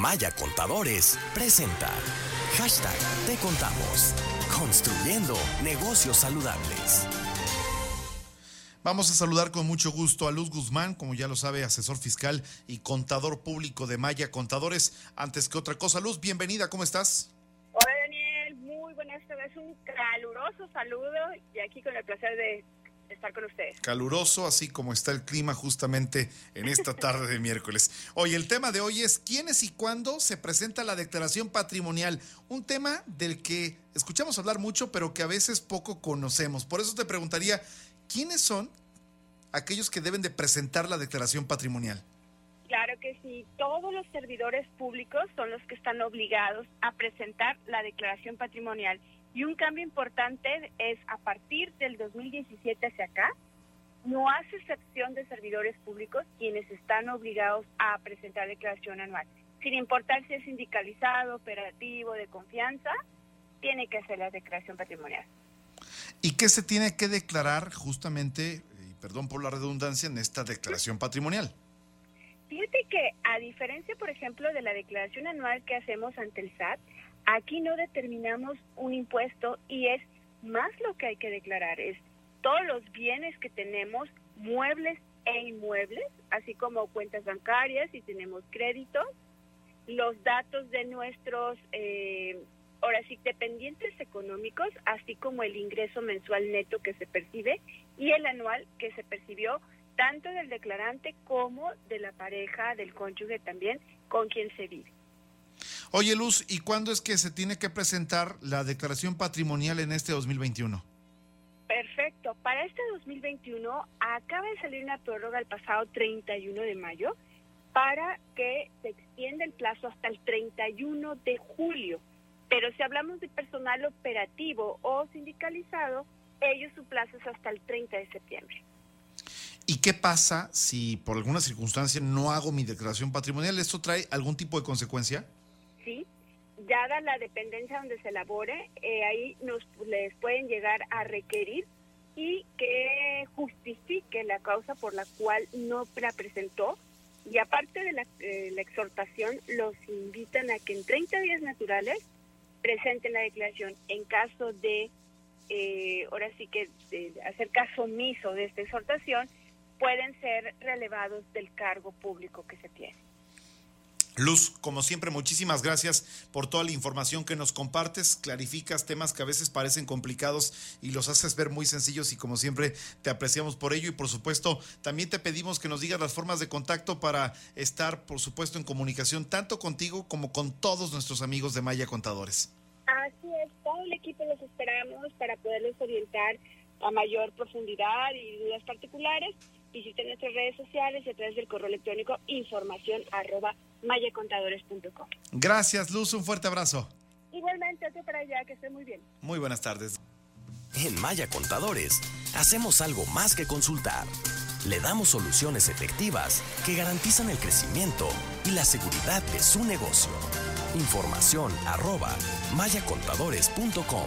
Maya Contadores presenta Hashtag Te Contamos. Construyendo negocios saludables. Vamos a saludar con mucho gusto a Luz Guzmán, como ya lo sabe, asesor fiscal y contador público de Maya Contadores. Antes que otra cosa, Luz, bienvenida, ¿cómo estás? Hola Daniel, muy buenas tardes, un caluroso saludo y aquí con el placer de estar con ustedes. Caluroso, así como está el clima justamente en esta tarde de miércoles. Hoy el tema de hoy es quiénes y cuándo se presenta la declaración patrimonial, un tema del que escuchamos hablar mucho, pero que a veces poco conocemos. Por eso te preguntaría, ¿quiénes son aquellos que deben de presentar la declaración patrimonial? Claro que sí, todos los servidores públicos son los que están obligados a presentar la declaración patrimonial. Y un cambio importante es a partir del 2017 hacia acá, no hace excepción de servidores públicos quienes están obligados a presentar declaración anual. Sin importar si es sindicalizado, operativo, de confianza, tiene que hacer la declaración patrimonial. ¿Y qué se tiene que declarar justamente, y perdón por la redundancia, en esta declaración patrimonial? Fíjate que a diferencia, por ejemplo, de la declaración anual que hacemos ante el SAT, aquí no determinamos un impuesto y es más lo que hay que declarar, es todos los bienes que tenemos, muebles e inmuebles, así como cuentas bancarias y tenemos créditos, los datos de nuestros, eh, ahora sí, dependientes económicos, así como el ingreso mensual neto que se percibe y el anual que se percibió tanto del declarante como de la pareja, del cónyuge también, con quien se vive. Oye, Luz, ¿y cuándo es que se tiene que presentar la declaración patrimonial en este 2021? Perfecto. Para este 2021 acaba de salir una prórroga el pasado 31 de mayo para que se extienda el plazo hasta el 31 de julio. Pero si hablamos de personal operativo o sindicalizado, ellos su plazo es hasta el 30 de septiembre. ¿Y qué pasa si por alguna circunstancia no hago mi declaración patrimonial? ¿Esto trae algún tipo de consecuencia? Dada la dependencia donde se elabore, eh, ahí nos les pueden llegar a requerir y que justifique la causa por la cual no la presentó. Y aparte de la, eh, exhortación, los invitan a que en 30 días naturales presenten la declaración. En caso de, eh, ahora sí que de hacer caso omiso de esta exhortación, pueden ser relevados del cargo público que se tiene. Luz, como siempre, muchísimas gracias por toda la información que nos compartes, clarificas temas que a veces parecen complicados y los haces ver muy sencillos y como siempre te apreciamos por ello y por supuesto también te pedimos que nos digas las formas de contacto para estar por supuesto en comunicación tanto contigo como con todos nuestros amigos de Maya Contadores. Así es, todo el equipo los esperamos para poderles orientar a mayor profundidad y dudas particulares. Visiten nuestras redes sociales y a través del correo electrónico información arroba mayacontadores.com. Gracias, Luz. Un fuerte abrazo. Igualmente, otro para allá, que esté muy bien. Muy buenas tardes. En Maya Contadores, hacemos algo más que consultar. Le damos soluciones efectivas que garantizan el crecimiento y la seguridad de su negocio. Información arroba mayacontadores.com.